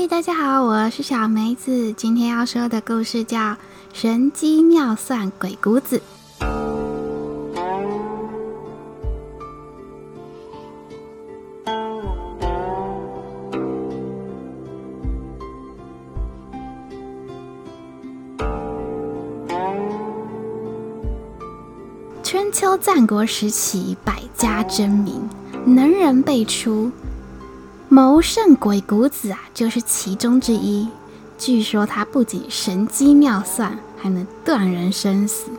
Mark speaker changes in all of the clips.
Speaker 1: 嗨，大家好，我是小梅子。今天要说的故事叫《神机妙算鬼谷子》。春秋战国时期，百家争鸣，能人辈出。谋圣鬼谷子啊，就是其中之一。据说他不仅神机妙算，还能断人生死。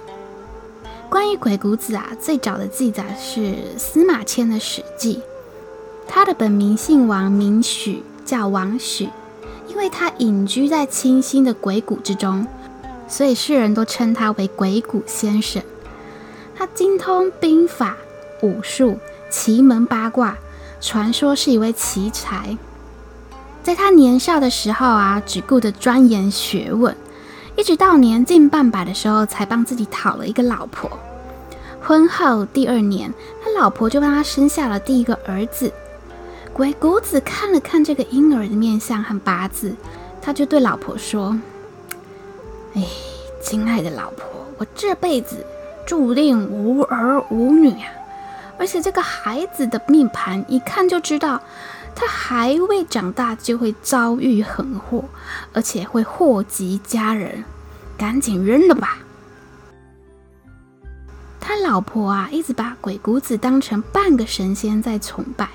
Speaker 1: 关于鬼谷子啊，最早的记载是司马迁的《史记》。他的本名姓王，名许，叫王许。因为他隐居在清新的鬼谷之中，所以世人都称他为鬼谷先生。他精通兵法、武术、奇门八卦。传说是一位奇才，在他年少的时候啊，只顾着钻研学问，一直到年近半百的时候，才帮自己讨了一个老婆。婚后第二年，他老婆就帮他生下了第一个儿子。鬼谷子看了看这个婴儿的面相和八字，他就对老婆说：“哎，亲爱的老婆，我这辈子注定无儿无女啊。”而且这个孩子的命盘一看就知道，他还未长大就会遭遇横祸，而且会祸及家人，赶紧扔了吧。他老婆啊，一直把鬼谷子当成半个神仙在崇拜，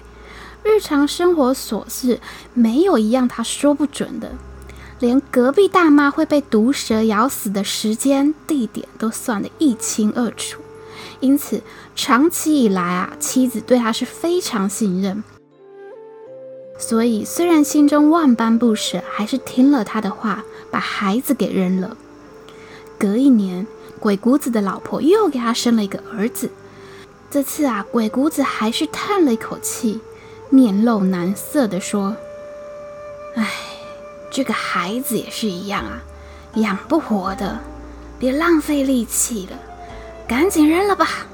Speaker 1: 日常生活琐事没有一样他说不准的，连隔壁大妈会被毒蛇咬死的时间、地点都算得一清二楚。因此，长期以来啊，妻子对他是非常信任。所以，虽然心中万般不舍，还是听了他的话，把孩子给扔了。隔一年，鬼谷子的老婆又给他生了一个儿子。这次啊，鬼谷子还是叹了一口气，面露难色地说：“哎，这个孩子也是一样啊，养不活的，别浪费力气了。”赶紧扔了吧！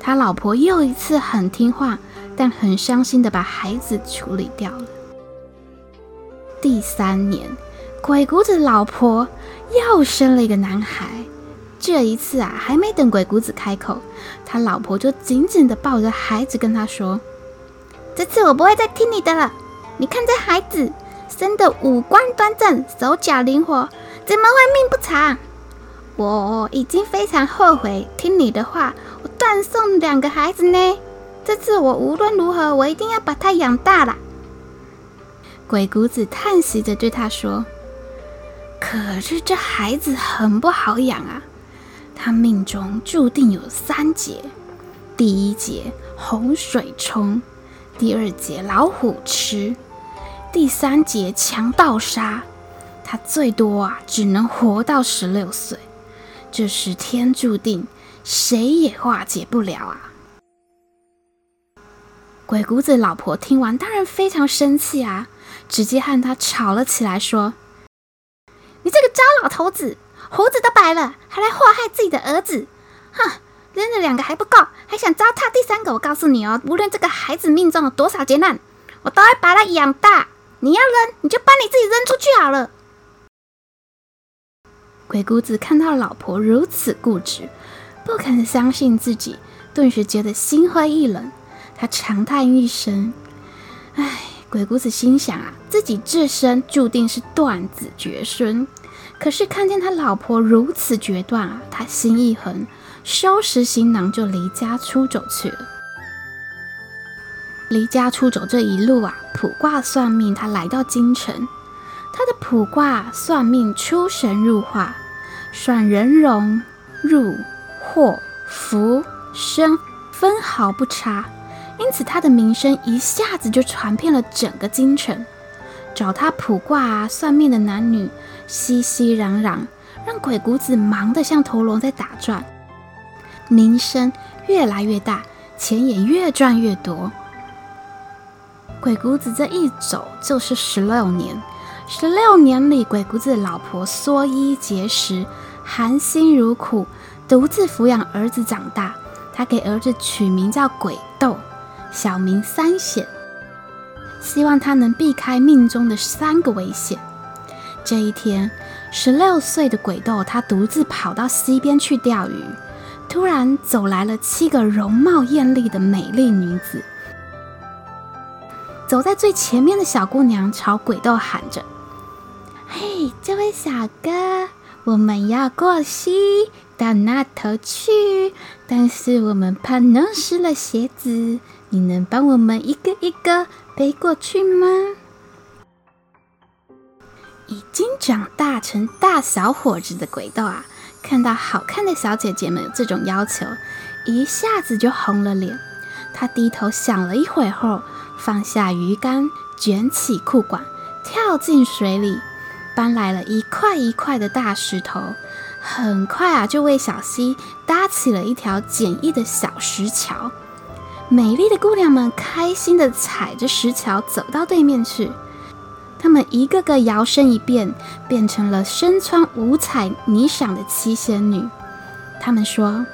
Speaker 1: 他老婆又一次很听话，但很伤心的把孩子处理掉了。第三年，鬼谷子老婆又生了一个男孩。这一次啊，还没等鬼谷子开口，他老婆就紧紧的抱着孩子，跟他说：“这次我不会再听你的了。你看这孩子生的五官端正，手脚灵活，怎么会命不长？”我已经非常后悔听你的话，我断送两个孩子呢。这次我无论如何，我一定要把他养大了。鬼谷子叹息着对他说：“可是这孩子很不好养啊，他命中注定有三劫：第一劫洪水冲，第二劫老虎吃，第三劫强盗杀。他最多啊，只能活到十六岁。”这是天注定，谁也化解不了啊！鬼谷子老婆听完，当然非常生气啊，直接和他吵了起来，说：“你这个糟老头子，胡子都白了，还来祸害自己的儿子！哼，扔了两个还不够，还想糟蹋第三个！我告诉你哦，无论这个孩子命中了多少劫难，我都会把他养大。你要扔，你就把你自己扔出去好了。”鬼谷子看到老婆如此固执，不肯相信自己，顿时觉得心灰意冷。他长叹一声：“唉。”鬼谷子心想啊，自己这生注定是断子绝孙。可是看见他老婆如此决断啊，他心一横，收拾行囊就离家出走去了。离家出走这一路啊，卜卦算命，他来到京城。他的卜卦算命出神入化，算人容、入、祸、福、生，分毫不差。因此，他的名声一下子就传遍了整个京城。找他卜卦、算命的男女熙熙攘攘，让鬼谷子忙得像陀螺在打转，名声越来越大，钱也越赚越多。鬼谷子这一走就是十六年。十六年里，鬼谷子老婆缩衣节食，含辛茹苦，独自抚养儿子长大。他给儿子取名叫鬼斗，小名三显。希望他能避开命中的三个危险。这一天，十六岁的鬼豆他独自跑到溪边去钓鱼，突然走来了七个容貌艳丽的美丽女子。走在最前面的小姑娘朝鬼豆喊着：“这位小哥，我们要过溪到那头去，但是我们怕弄湿了鞋子。”你能帮我们一个一个背过去吗？已经长大成大小伙子的鬼豆啊，看到好看的小姐姐们这种要求，一下子就红了脸。他低头想了一会儿后，放下鱼竿，卷起裤管，跳进水里，搬来了一块一块的大石头，很快啊，就为小溪搭起了一条简易的小石桥。美丽的姑娘们开心地踩着石桥走到对面去，她们一个个摇身一变，变成了身穿五彩霓裳的七仙女。她们说：“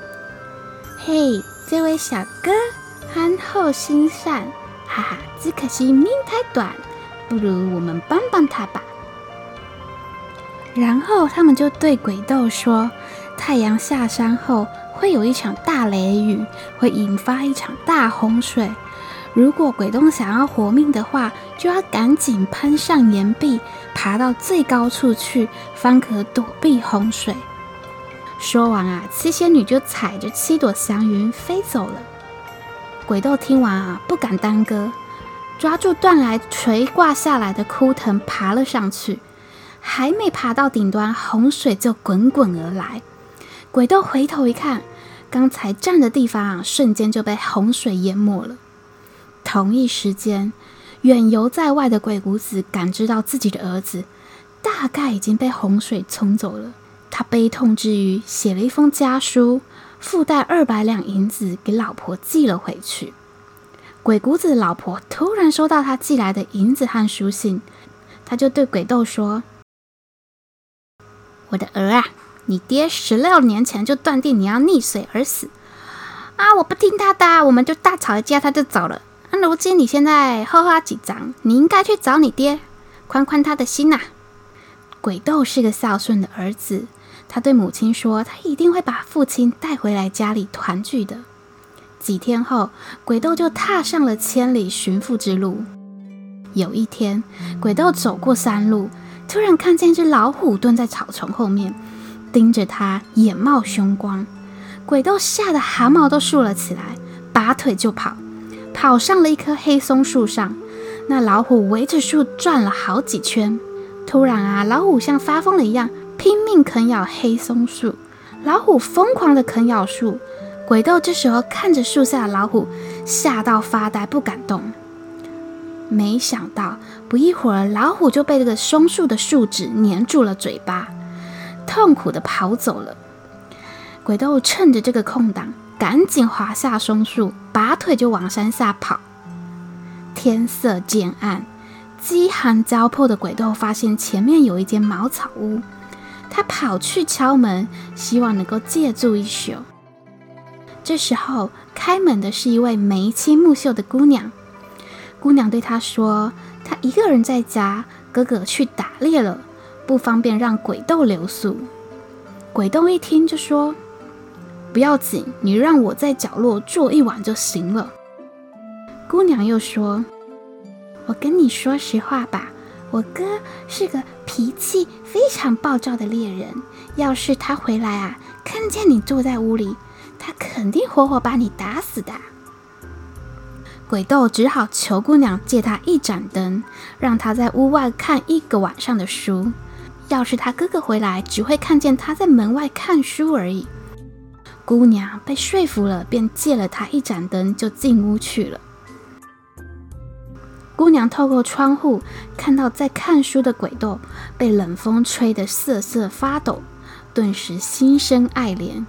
Speaker 1: 嘿，这位小哥憨厚心善，哈哈，只可惜命太短，不如我们帮帮他吧。”然后他们就对鬼豆说：“太阳下山后。”会有一场大雷雨，会引发一场大洪水。如果鬼豆想要活命的话，就要赶紧攀上岩壁，爬到最高处去，方可躲避洪水。说完啊，七仙女就踩着七朵祥云飞走了。鬼豆听完啊，不敢耽搁，抓住断崖垂挂下来的枯藤爬了上去。还没爬到顶端，洪水就滚滚而来。鬼豆回头一看，刚才站的地方啊，瞬间就被洪水淹没了。同一时间，远游在外的鬼谷子感知到自己的儿子大概已经被洪水冲走了。他悲痛之余，写了一封家书，附带二百两银子给老婆寄了回去。鬼谷子的老婆突然收到他寄来的银子和书信，他就对鬼豆说：“我的儿啊。”你爹十六年前就断定你要溺水而死，啊！我不听他的，我们就大吵一架，他就走了。那如今你现在后花几张，你应该去找你爹，宽宽他的心呐。鬼豆是个孝顺的儿子，他对母亲说，他一定会把父亲带回来家里团聚的。几天后，鬼豆就踏上了千里寻父之路。有一天，鬼豆走过山路，突然看见一只老虎蹲在草丛后面。盯着他，眼冒凶光，鬼豆吓得汗毛都竖了起来，拔腿就跑，跑上了一棵黑松树上。那老虎围着树转了好几圈，突然啊，老虎像发疯了一样，拼命啃咬黑松树。老虎疯狂地啃咬树，鬼豆这时候看着树下的老虎，吓到发呆，不敢动。没想到不一会儿，老虎就被这个松树的树脂粘住了嘴巴。痛苦的跑走了。鬼豆趁着这个空档，赶紧滑下松树，拔腿就往山下跑。天色渐暗，饥寒交迫的鬼豆发现前面有一间茅草屋，他跑去敲门，希望能够借住一宿。这时候，开门的是一位眉清目秀的姑娘。姑娘对他说：“她一个人在家，哥哥去打猎了。”不方便让鬼豆留宿。鬼豆一听就说：“不要紧，你让我在角落坐一晚就行了。”姑娘又说：“我跟你说实话吧，我哥是个脾气非常暴躁的猎人。要是他回来啊，看见你坐在屋里，他肯定活活把你打死的。”鬼豆只好求姑娘借他一盏灯，让他在屋外看一个晚上的书。要是他哥哥回来，只会看见他在门外看书而已。姑娘被说服了，便借了他一盏灯，就进屋去了。姑娘透过窗户看到在看书的鬼豆被冷风吹得瑟瑟发抖，顿时心生爱怜，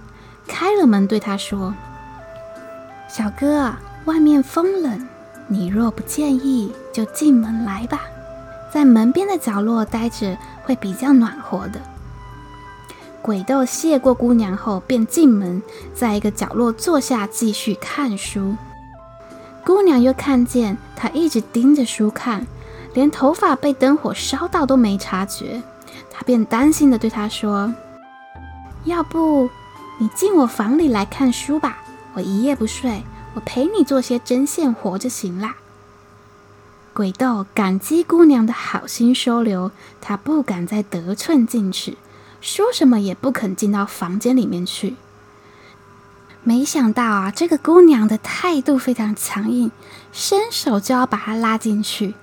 Speaker 1: 开了门对他说：“小哥，外面风冷，你若不介意，就进门来吧。”在门边的角落待着会比较暖和的。鬼豆谢过姑娘后，便进门，在一个角落坐下，继续看书。姑娘又看见他一直盯着书看，连头发被灯火烧到都没察觉，她便担心地对他说：“要不你进我房里来看书吧，我一夜不睡，我陪你做些针线活就行啦。”鬼豆感激姑娘的好心收留，他不敢再得寸进尺，说什么也不肯进到房间里面去。没想到啊，这个姑娘的态度非常强硬，伸手就要把她拉进去。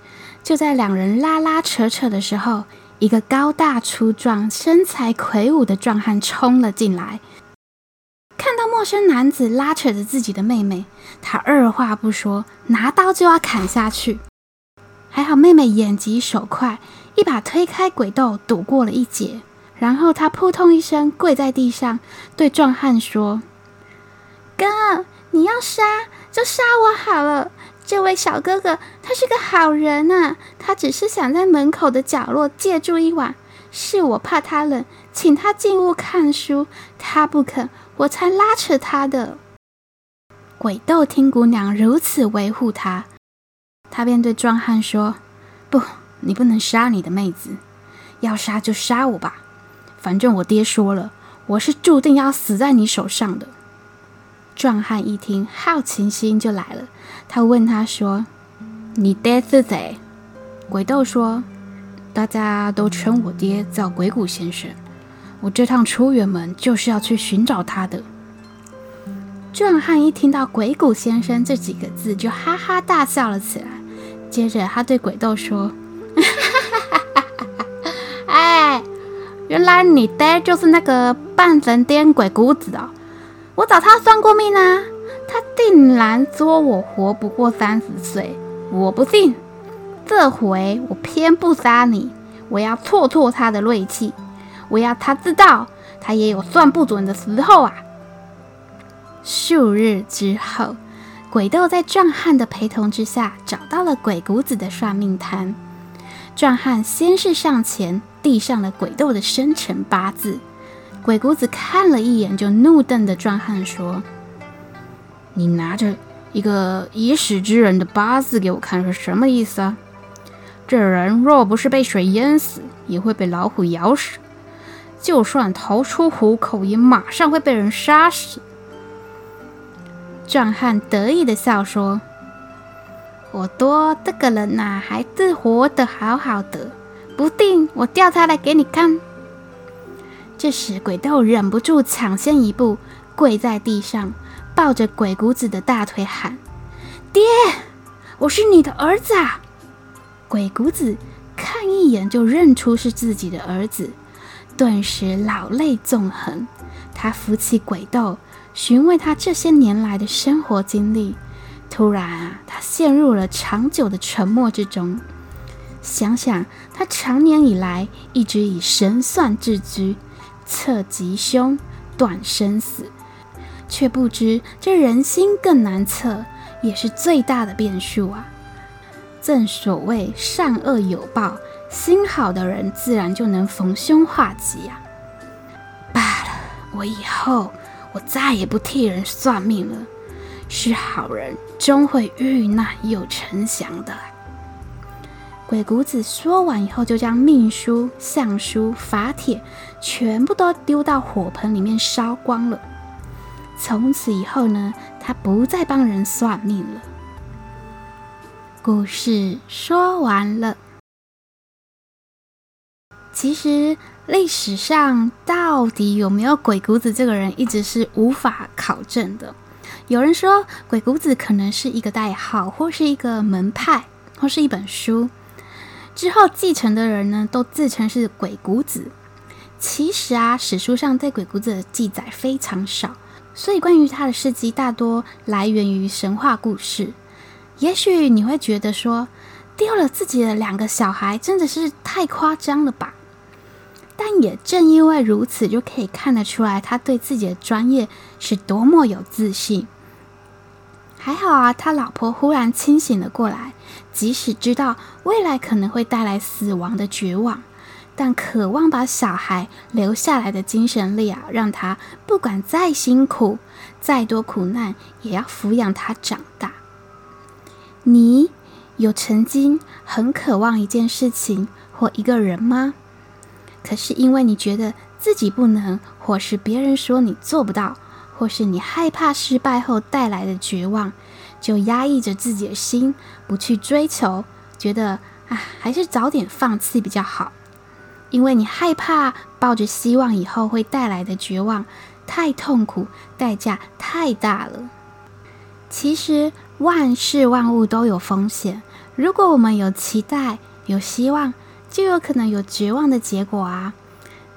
Speaker 1: 就在两人拉拉扯扯的时候，一个高大粗壮、身材魁梧的壮汉冲了进来，陌生男子拉扯着自己的妹妹，他二话不说，拿刀就要砍下去。还好妹妹眼疾手快，一把推开鬼斗，躲过了一劫。然后她扑通一声跪在地上，对壮汉说：“哥，你要杀就杀我好了。这位小哥哥他是个好人啊，他只是想在门口的角落借住一晚。是我怕他冷，请他进屋看书，他不肯，我才拉扯他的。”鬼豆听姑娘如此维护他。他便对壮汉说：“不，你不能杀你的妹子，要杀就杀我吧。反正我爹说了，我是注定要死在你手上的。”壮汉一听，好奇心就来了。他问他说：“你爹是谁？”鬼豆说：“大家都称我爹叫鬼谷先生。我这趟出远门就是要去寻找他的。”壮汉一听到“鬼谷先生”这几个字，就哈哈大笑了起来。接着，他对鬼豆说：“哎，原来你爹就是那个半神癫鬼谷子哦！我找他算过命啊，他定然说我活不过三十岁。我不信，这回我偏不杀你，我要挫挫他的锐气，我要他知道他也有算不准的时候啊！”数日之后。鬼豆在壮汉的陪同之下，找到了鬼谷子的算命摊。壮汉先是上前递上了鬼豆的生辰八字，鬼谷子看了一眼，就怒瞪着壮汉说：“你拿着一个已死之人的八字给我看，是什么意思啊？这人若不是被水淹死，也会被老虎咬死；就算逃出虎口，也马上会被人杀死。”壮汉得意的笑说：“我多这个人呐、还是活得好好的，不定我调他来给你看。”这时，鬼豆忍不住抢先一步，跪在地上，抱着鬼谷子的大腿喊：“爹，我是你的儿子啊！”鬼谷子看一眼就认出是自己的儿子，顿时老泪纵横。他扶起鬼豆。询问他这些年来的生活经历，突然啊，他陷入了长久的沉默之中。想想他长年以来一直以神算自居，测吉凶、断生死，却不知这人心更难测，也是最大的变数啊！正所谓善恶有报，心好的人自然就能逢凶化吉呀、啊。罢了，我以后。我再也不替人算命了，是好人终会遇难又成祥的。鬼谷子说完以后，就将命书、相书、法帖全部都丢到火盆里面烧光了。从此以后呢，他不再帮人算命了。故事说完了。其实。历史上到底有没有鬼谷子这个人，一直是无法考证的。有人说鬼谷子可能是一个代号，或是一个门派，或是一本书。之后继承的人呢，都自称是鬼谷子。其实啊，史书上对鬼谷子的记载非常少，所以关于他的事迹大多来源于神话故事。也许你会觉得说，丢了自己的两个小孩，真的是太夸张了吧？但也正因为如此，就可以看得出来他对自己的专业是多么有自信。还好啊，他老婆忽然清醒了过来，即使知道未来可能会带来死亡的绝望，但渴望把小孩留下来的精神力啊，让他不管再辛苦、再多苦难，也要抚养他长大。你有曾经很渴望一件事情或一个人吗？可是因为你觉得自己不能，或是别人说你做不到，或是你害怕失败后带来的绝望，就压抑着自己的心，不去追求，觉得啊，还是早点放弃比较好。因为你害怕抱着希望以后会带来的绝望太痛苦，代价太大了。其实万事万物都有风险，如果我们有期待、有希望，就有可能有绝望的结果啊。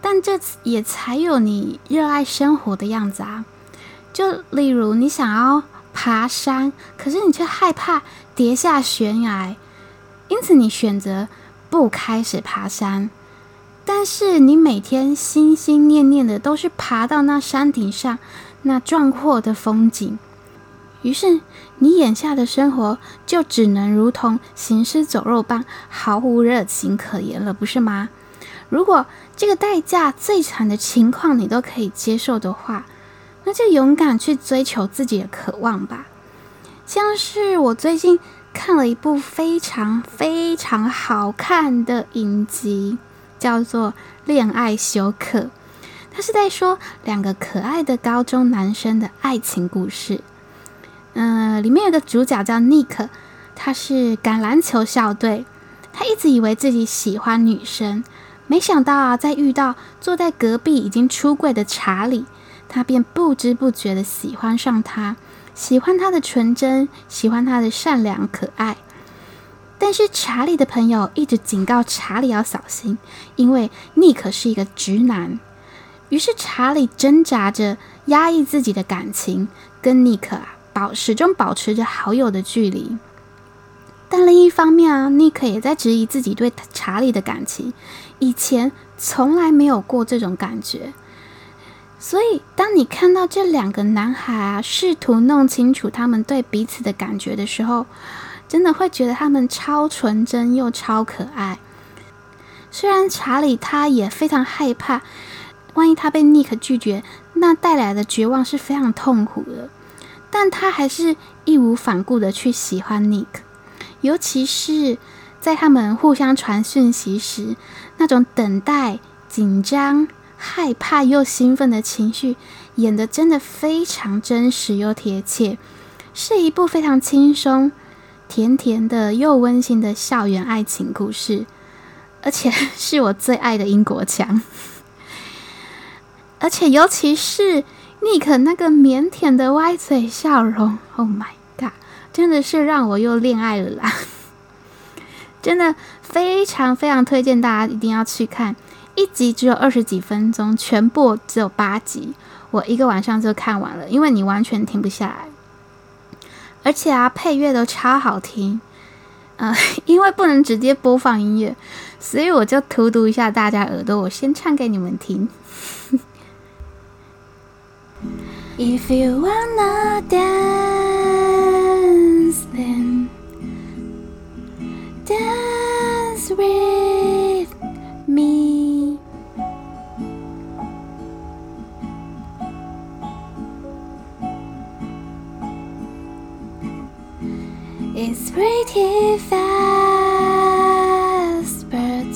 Speaker 1: 但这也才有你热爱生活的样子啊。就例如你想要爬山，可是你却害怕跌下悬崖，因此你选择不开始爬山。但是你每天心心念念的都是爬到那山顶上那壮阔的风景，于是你眼下的生活就只能如同行尸走肉般毫无热情可言了，不是吗？如果这个代价最惨的情况你都可以接受的话，那就勇敢去追求自己的渴望吧。像是我最近看了一部非常非常好看的影集，叫做《恋爱修课》，它是在说两个可爱的高中男生的爱情故事。嗯、里面有个主角叫尼克，他是橄榄球校队，他一直以为自己喜欢女生。没想到啊，在遇到坐在隔壁已经出柜的查理，他便不知不觉的喜欢上他，喜欢他的纯真，喜欢他的善良可爱。但是查理的朋友一直警告查理要小心，因为尼克是一个直男。于是查理挣扎着压抑自己的感情，跟尼克啊保始终保持着好友的距离。但另一方面啊，尼克也在质疑自己对查理的感情。以前从来没有过这种感觉，所以当你看到这两个男孩啊，试图弄清楚他们对彼此的感觉的时候，真的会觉得他们超纯真又超可爱。虽然查理他也非常害怕，万一他被尼克拒绝，那带来的绝望是非常痛苦的，但他还是义无反顾的去喜欢 Nick，，尤其是在他们互相传讯息时。那种等待、紧张、害怕又兴奋的情绪，演得真的非常真实又贴切，是一部非常轻松、甜甜的又温馨的校园爱情故事，而且是我最爱的英国腔。而且尤其是尼克那个腼腆的歪嘴笑容，Oh my god，真的是让我又恋爱了啦！真的非常非常推荐大家一定要去看，一集只有二十几分钟，全部只有八集，我一个晚上就看完了，因为你完全停不下来，而且啊配乐都超好听，呃，因为不能直接播放音乐，所以我就荼毒一下大家耳朵，我先唱给你们听。If you wanna dance, then Dance with me. It's pretty fast, but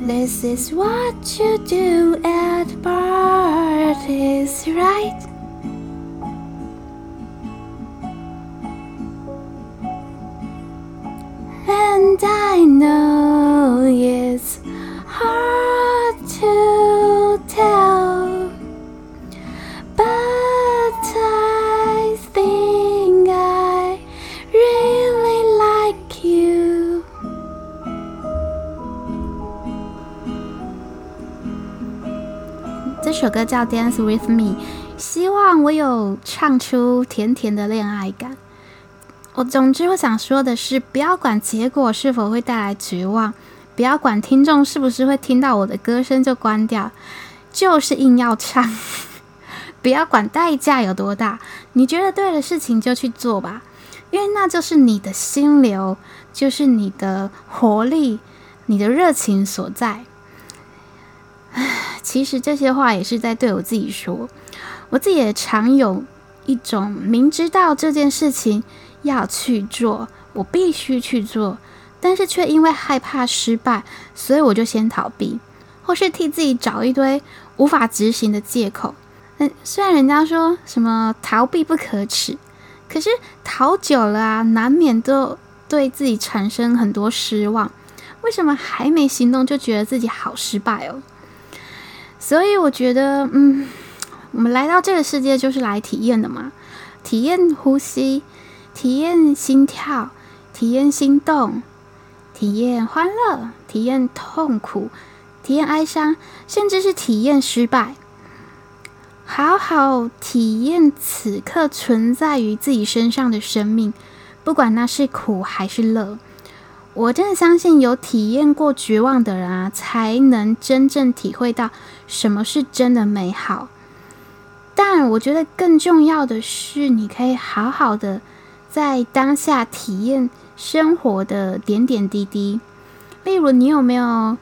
Speaker 1: this is what you do heart is right. 歌叫《Dance with Me》，希望我有唱出甜甜的恋爱感。我总之我想说的是，不要管结果是否会带来绝望，不要管听众是不是会听到我的歌声就关掉，就是硬要唱。不要管代价有多大，你觉得对的事情就去做吧，因为那就是你的心流，就是你的活力，你的热情所在。其实这些话也是在对我自己说，我自己也常有一种明知道这件事情。要去做，我必须去做，但是却因为害怕失败，所以我就先逃避，或是替自己找一堆无法执行的借口。嗯，虽然人家说什么逃避不可耻，可是逃久了啊，难免都对自己产生很多失望。为什么还没行动就觉得自己好失败哦？所以我觉得，嗯，我们来到这个世界就是来体验的嘛，体验呼吸，体验心跳，体验心动，体验欢乐，体验痛苦，体验哀伤，甚至是体验失败，好好体验此刻存在于自己身上的生命，不管那是苦还是乐。我真的相信，有体验过绝望的人啊，才能真正体会到什么是真的美好。但我觉得更重要的是，你可以好好的在当下体验生活的点点滴滴。例如，你有没有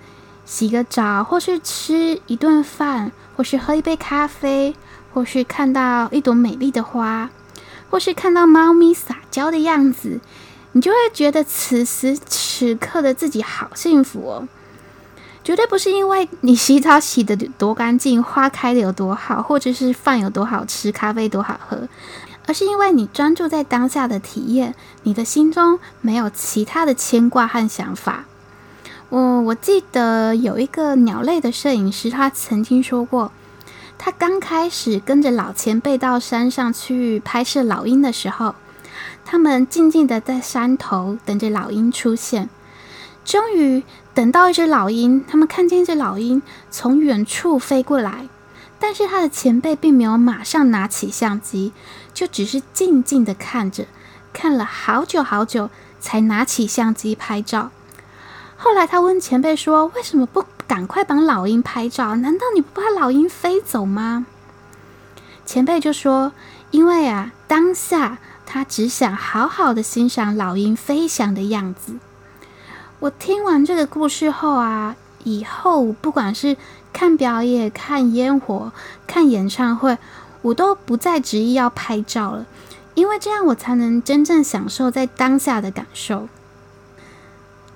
Speaker 1: 洗个澡，或是吃一顿饭，或是喝一杯咖啡，或是看到一朵美丽的花，或是看到猫咪撒娇的样子？你就会觉得此时此刻的自己好幸福哦，绝对不是因为你洗澡洗得多干净，花开得有多好，或者是饭有多好吃，咖啡多好喝，而是因为你专注在当下的体验，你的心中没有其他的牵挂和想法。我我记得有一个鸟类的摄影师，他曾经说过，他刚开始跟着老前辈到山上去拍摄老鹰的时候。他们静静地在山头等着老鹰出现，终于等到一只老鹰。他们看见一只老鹰从远处飞过来，但是他的前辈并没有马上拿起相机，就只是静静地看着，看了好久好久，才拿起相机拍照。后来他问前辈说：“为什么不赶快帮老鹰拍照？难道你不怕老鹰飞走吗？”前辈就说：“因为啊，当下。”他只想好好的欣赏老鹰飞翔的样子。我听完这个故事后啊，以后不管是看表演、看烟火、看演唱会，我都不再执意要拍照了，因为这样我才能真正享受在当下的感受。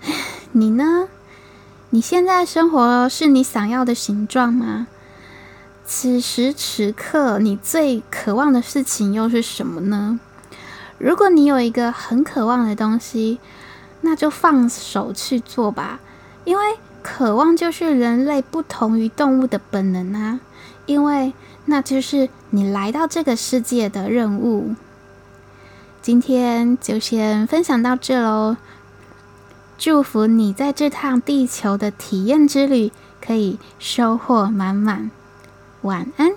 Speaker 1: 你呢？你现在生活是你想要的形状吗？此时此刻，你最渴望的事情又是什么呢？如果你有一个很渴望的东西，那就放手去做吧，因为渴望就是人类不同于动物的本能啊，因为那就是你来到这个世界的任务。今天就先分享到这喽，祝福你在这趟地球的体验之旅可以收获满满，晚安。